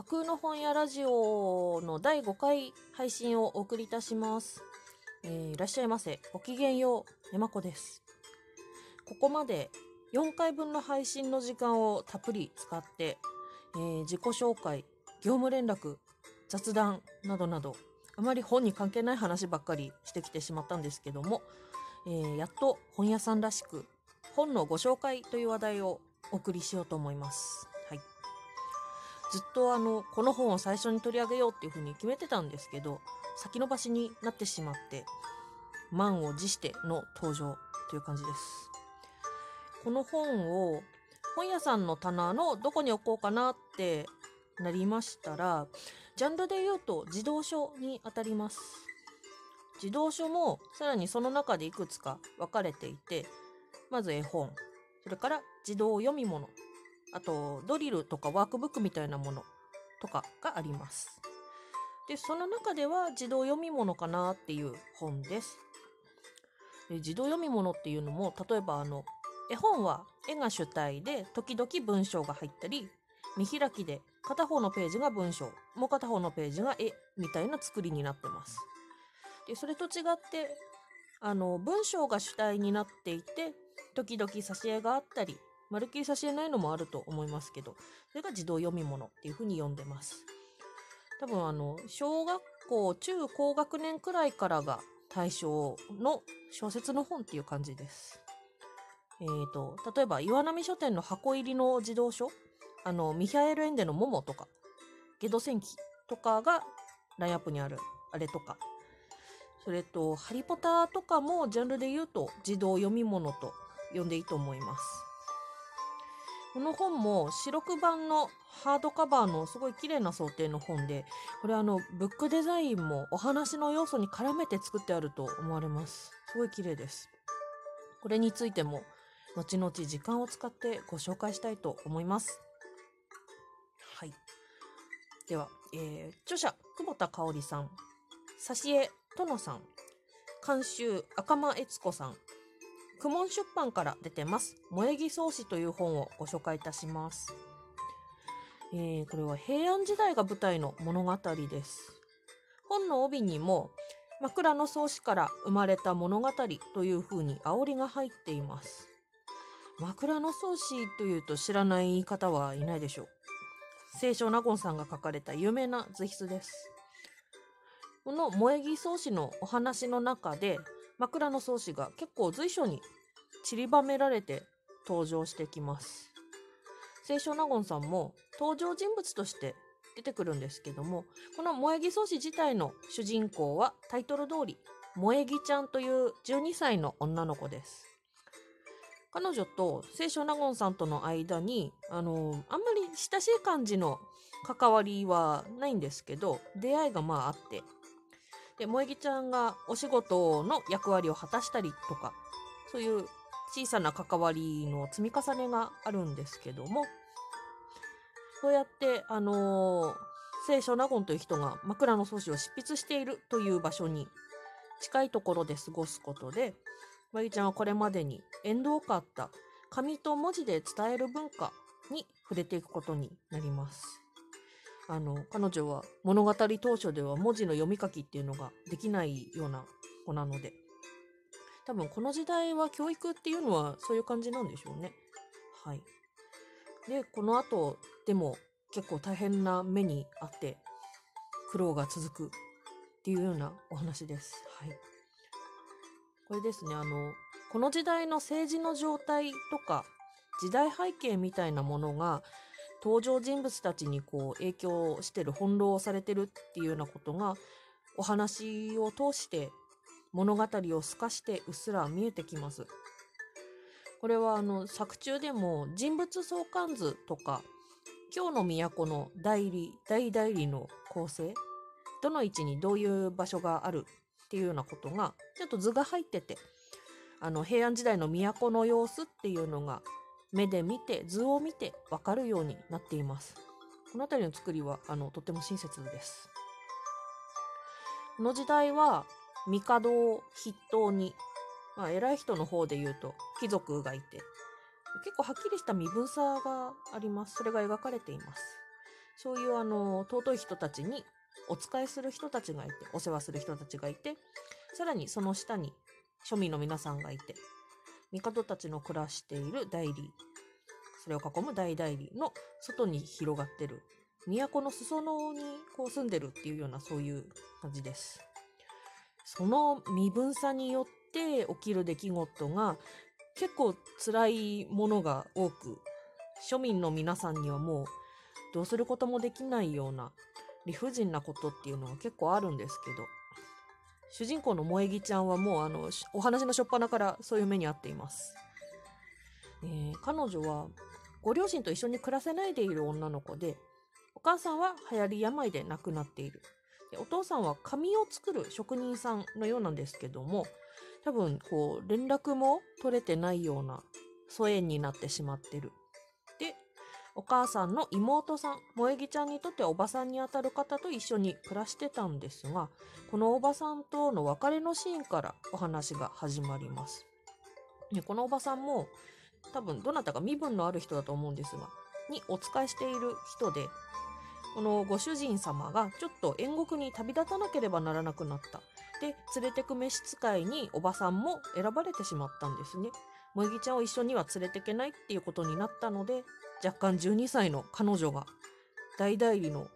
架空の本屋ラジオの第5回配信をお送りいたします。えーいらっしゃいませ。ごきげんよう、ねまこです。ここまで4回分の配信の時間をたっぷり使って、えー自己紹介、業務連絡、雑談などなど、あまり本に関係ない話ばっかりしてきてしまったんですけども、えーやっと本屋さんらしく、本のご紹介という話題をお送りしようと思います。ずっとあの、この本を最初に取り上げようっていうふうに決めてたんですけど、先延ばしになってしまって、満を持しての登場という感じです。この本を本屋さんの棚のどこに置こうかなってなりましたら、ジャンルで言うと児童書にあたります。児童書もさらにその中でいくつか分かれていて、まず絵本、それから児童読み物、あとドリルとかワークブックみたいなものとかがあります。で、その中では児童読み物かなっていう本です。で児童読み物っていうのも、例えばあの、絵本は絵が主体で時々文章が入ったり、見開きで片方のページが文章、もう片方のページが絵みたいな作りになってます。で、それと違って、あの、文章が主体になっていて、時々挿絵があったり、まるっきり挿絵ないのもあると思いますけど、それが児童読み物っていうふうに読んでます。多分あの、小学校、中高学年くらいからが対象の小説の本っていう感じです。えーと、例えば岩波書店の箱入りの児童書、あの、ミハエル・エンデのモモとか、ゲド戦記とかがラインアップにある、あれとか、それと、ハリポタとかもジャンルで言うと児童読み物と呼んでいいと思います。この本も白黒版のハードカバーのすごい綺麗な想定の本で、これあの、ブックデザインもお話の要素に絡めて作ってあると思われます。すごい綺麗です。これについても、後々時間を使ってご紹介したいと思います。はい。では、えー、著者、久保田香織さん、挿絵、殿さん、監修、赤間悦子さん、苦門出版から出てます。萌木草子という本をご紹介いたします。えー、これは平安時代が舞台の物語です。本の帯にも、枕草子から生まれた物語という風に煽りが入っています。枕草子というと知らない方はいないでしょう。清少納言さんが書かれた有名な図筆です。この萌木草子のお話の中で、枕草子が結構随所に散りばめられて登場してきます。清少納言さんも登場人物として出てくるんですけども、この萌木草子自体の主人公はタイトル通り、萌木ちゃんという12歳の女の子です。彼女と清少納言さんとの間に、あの、あんまり親しい感じの関わりはないんですけど、出会いがまああって、で、萌木ちゃんがお仕事の役割を果たしたりとか、そういう小さな関わりの積み重ねがあるんですけども、そうやって、あのー、清少納言という人が枕草子を執筆しているという場所に近いところで過ごすことで、萌木ちゃんはこれまでに縁遠かった紙と文字で伝える文化に触れていくことになります。あの、彼女は物語当初では文字の読み書きっていうのができないような子なので、多分この時代は教育っていうのはそういう感じなんでしょうね。はい。で、この後、でも結構大変な目にあって、苦労が続くっていうようなお話です。はい。これですね、あの、この時代の政治の状態とか、時代背景みたいなものが、登場人物たちにこう影響してる、翻弄されてるっていうようなことが、お話を通して物語を透かしてうっすら見えてきます。これはあの作中でも人物相関図とか、今日の都の代理、大代理の構成、どの位置にどういう場所があるっていうようなことが、ちょっと図が入ってて、あの平安時代の都の様子っていうのが目で見て、図を見てわかるようになっています。この辺りの作りはあのとても親切です。この時代は帝を筆頭に、まあ、偉い人の方で言うと貴族がいて、結構はっきりした身分差があります。それが描かれています。そういうあの尊い人たちにお仕えする人たちがいてお世話する人たちがいてさらにその下に庶民の皆さんがいて帝たちの暮らしている代理それを囲む大代理の外に広がってる都の裾野にこう住んでるっていうようなそういう感じです。その身分差によって起きる出来事が結構辛いものが多く庶民の皆さんにはもうどうすることもできないような理不尽なことっていうのは結構あるんですけど主人公の萌木ちゃんはもうあのお話の初っ端からそういう目に遭っています、えー彼女はご両親と一緒に暮らせないでいる女の子でお母さんは流行り病で亡くなっている。でお父さんは紙を作る職人さんのようなんですけども多分こう連絡も取れてないような疎遠になってしまってる。お母さんの妹さん萌木ちゃんにとっておばさんにあたる方と一緒に暮らしてたんですがこのおばさんとの別れのシーンからお話が始まりますでこのおばさんも多分どなたか身分のある人だと思うんですがにお仕えしている人でこのご主人様がちょっと遠国に旅立たなければならなくなった。で、連れてく召使いにおばさんも選ばれてしまったんですね。萌木ちゃんを一緒には連れてけないっていうことになったので、若干12歳の彼女が大代理の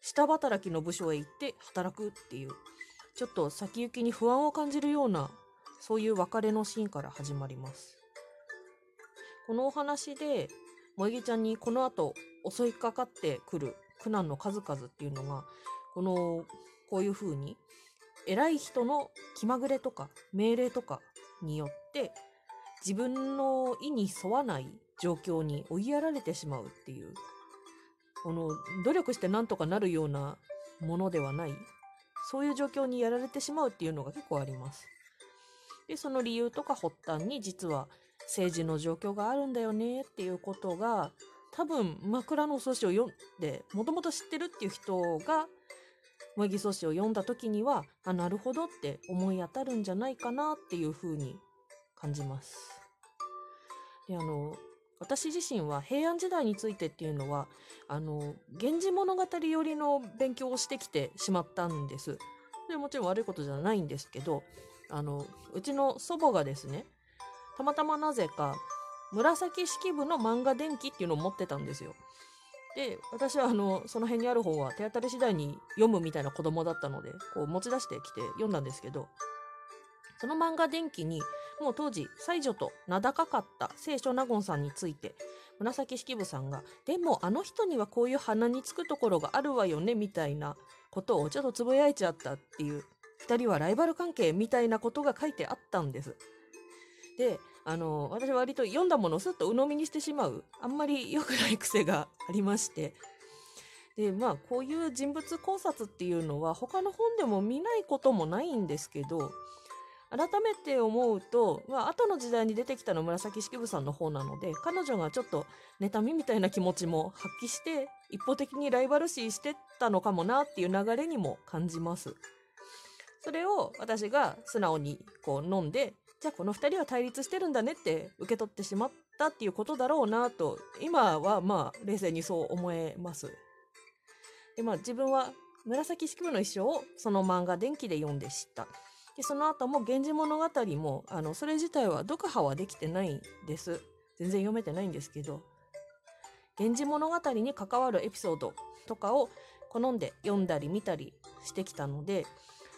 下働きの部署へ行って働くっていう、ちょっと先行きに不安を感じるような、そういう別れのシーンから始まります。このお話で、萌木ちゃんにこの後襲いかかってくる苦難の数々っていうのがこのこういう風に偉い人の気まぐれとか命令とかによって自分の意に沿わない状況に追いやられてしまうっていうこの努力してなんとかなるようなものではないそういう状況にやられてしまうっていうのが結構あります。でその理由とか発端に実は政治の状況があるんだよねっていうことが多分枕草子を読んでもともと知ってるっていう人が萌木草子を読んだ時にはあなるほどって思い当たるんじゃないかなっていうふうに感じます。であの私自身は平安時代についてっていうのはあの源氏物語寄りの勉強をしてきてしまったんです。でもちろん悪いことじゃないんですけどあのうちの祖母がですねたまたまなぜか紫式部の漫画電気っていうのを持ってたんですよ。で私はあのその辺にある方は手当たり次第に読むみたいな子供だったのでこう持ち出してきて読んだんですけどその漫画電気にもう当時才女と名高かった聖書納言さんについて紫式部さんが「でもあの人にはこういう鼻につくところがあるわよね」みたいなことをちょっとつぶやいちゃったっていう2人はライバル関係みたいなことが書いてあったんです。であの私割と読んだものをすっと鵜呑みにしてしまうあんまり良くない癖がありましてでまあこういう人物考察っていうのは他の本でも見ないこともないんですけど改めて思うと、まあ後の時代に出てきたの紫式部さんの方なので彼女がちょっと妬みみたいな気持ちも発揮して一方的にライバル視してたのかもなっていう流れにも感じます。それを私が素直にこう飲んでじゃあこの2人は対立してるんだねって受け取ってしまったっていうことだろうなと今はまあ冷静にそう思えます。でまあ自分は紫式部の一生をその漫画電気で読んで知った。でその後も「源氏物語も」あのそれ自体は読破はできてないんです。全然読めてないんですけど「源氏物語」に関わるエピソードとかを好んで読んだり見たりしてきたので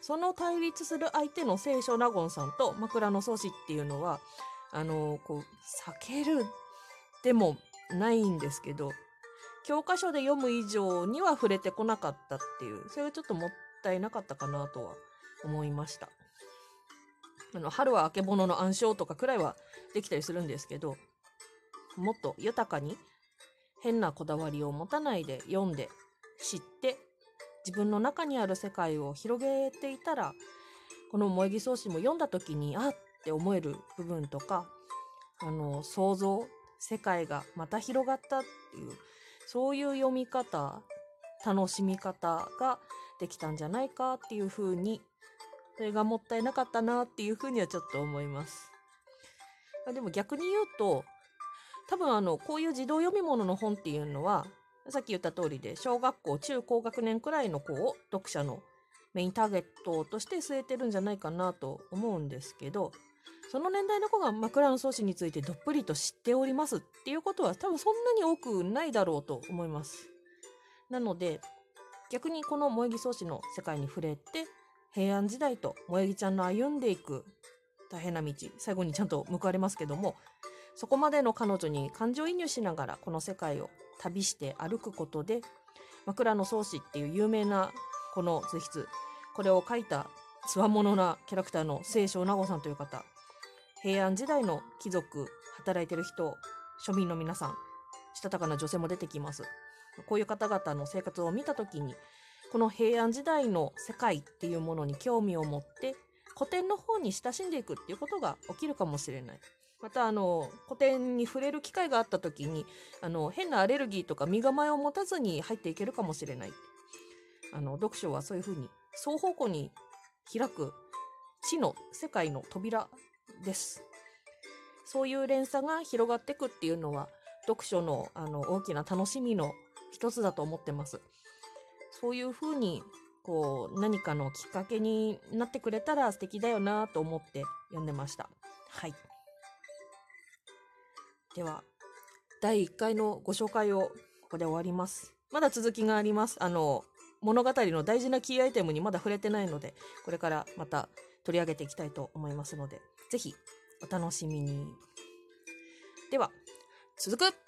その対立する相手の聖書納言さんと枕草子っていうのはあのこう避けるでもないんですけど教科書で読む以上には触れてこなかったっていうそれはちょっともったいなかったかなとは思いました。あの春はあけぼのの暗唱とかくらいはできたりするんですけどもっと豊かに変なこだわりを持たないで読んで知って自分の中にある世界を広げていたらこの萌木草子も読んだ時にあって思える部分とかあの想像世界がまた広がったっていうそういう読み方楽しみ方ができたんじゃないかっていうふうにそれがもったいなかったなっていうふうにはちょっと思います。あでも逆に言うと多分あのこういう児童読み物の本っていうのはさっき言った通りで、小学校、中高学年くらいの子を読者のメインターゲットとして据えてるんじゃないかなと思うんですけど、その年代の子が枕草子についてどっぷりと知っておりますっていうことは多分そんなに多くないだろうと思います。なので、逆にこの萌木草子の世界に触れて、平安時代と萌木ちゃんの歩んでいく大変な道、最後にちゃんと報われますけども、そこまでの彼女に感情移入しながらこの世界を旅して歩くことで、枕草子っていう有名なこの図筆、これを書いたつわものなキャラクターの清少納言さんという方、平安時代の貴族、働いてる人、庶民の皆さん、したたかな女性も出てきます。こういう方々の生活を見たときに、この平安時代の世界っていうものに興味を持って、古典の方に親しんでいくっていうことが起きるかもしれない。また、あの、古典に触れる機会があった時に、あの、変なアレルギーとか身構えを持たずに入っていけるかもしれない。あの、読書はそういうふうに、双方向に開く知の世界の扉です。そういう連鎖が広がっていくっていうのは、読書のあの大きな楽しみの一つだと思ってます。そういうふうに、こう、何かのきっかけになってくれたら素敵だよなと思って読んでました。はい。では、第1回のご紹介をここで終わります。まだ続きがあります。あの、物語の大事なキーアイテムにまだ触れてないので、これからまた取り上げていきたいと思いますので、ぜひお楽しみに。では、続く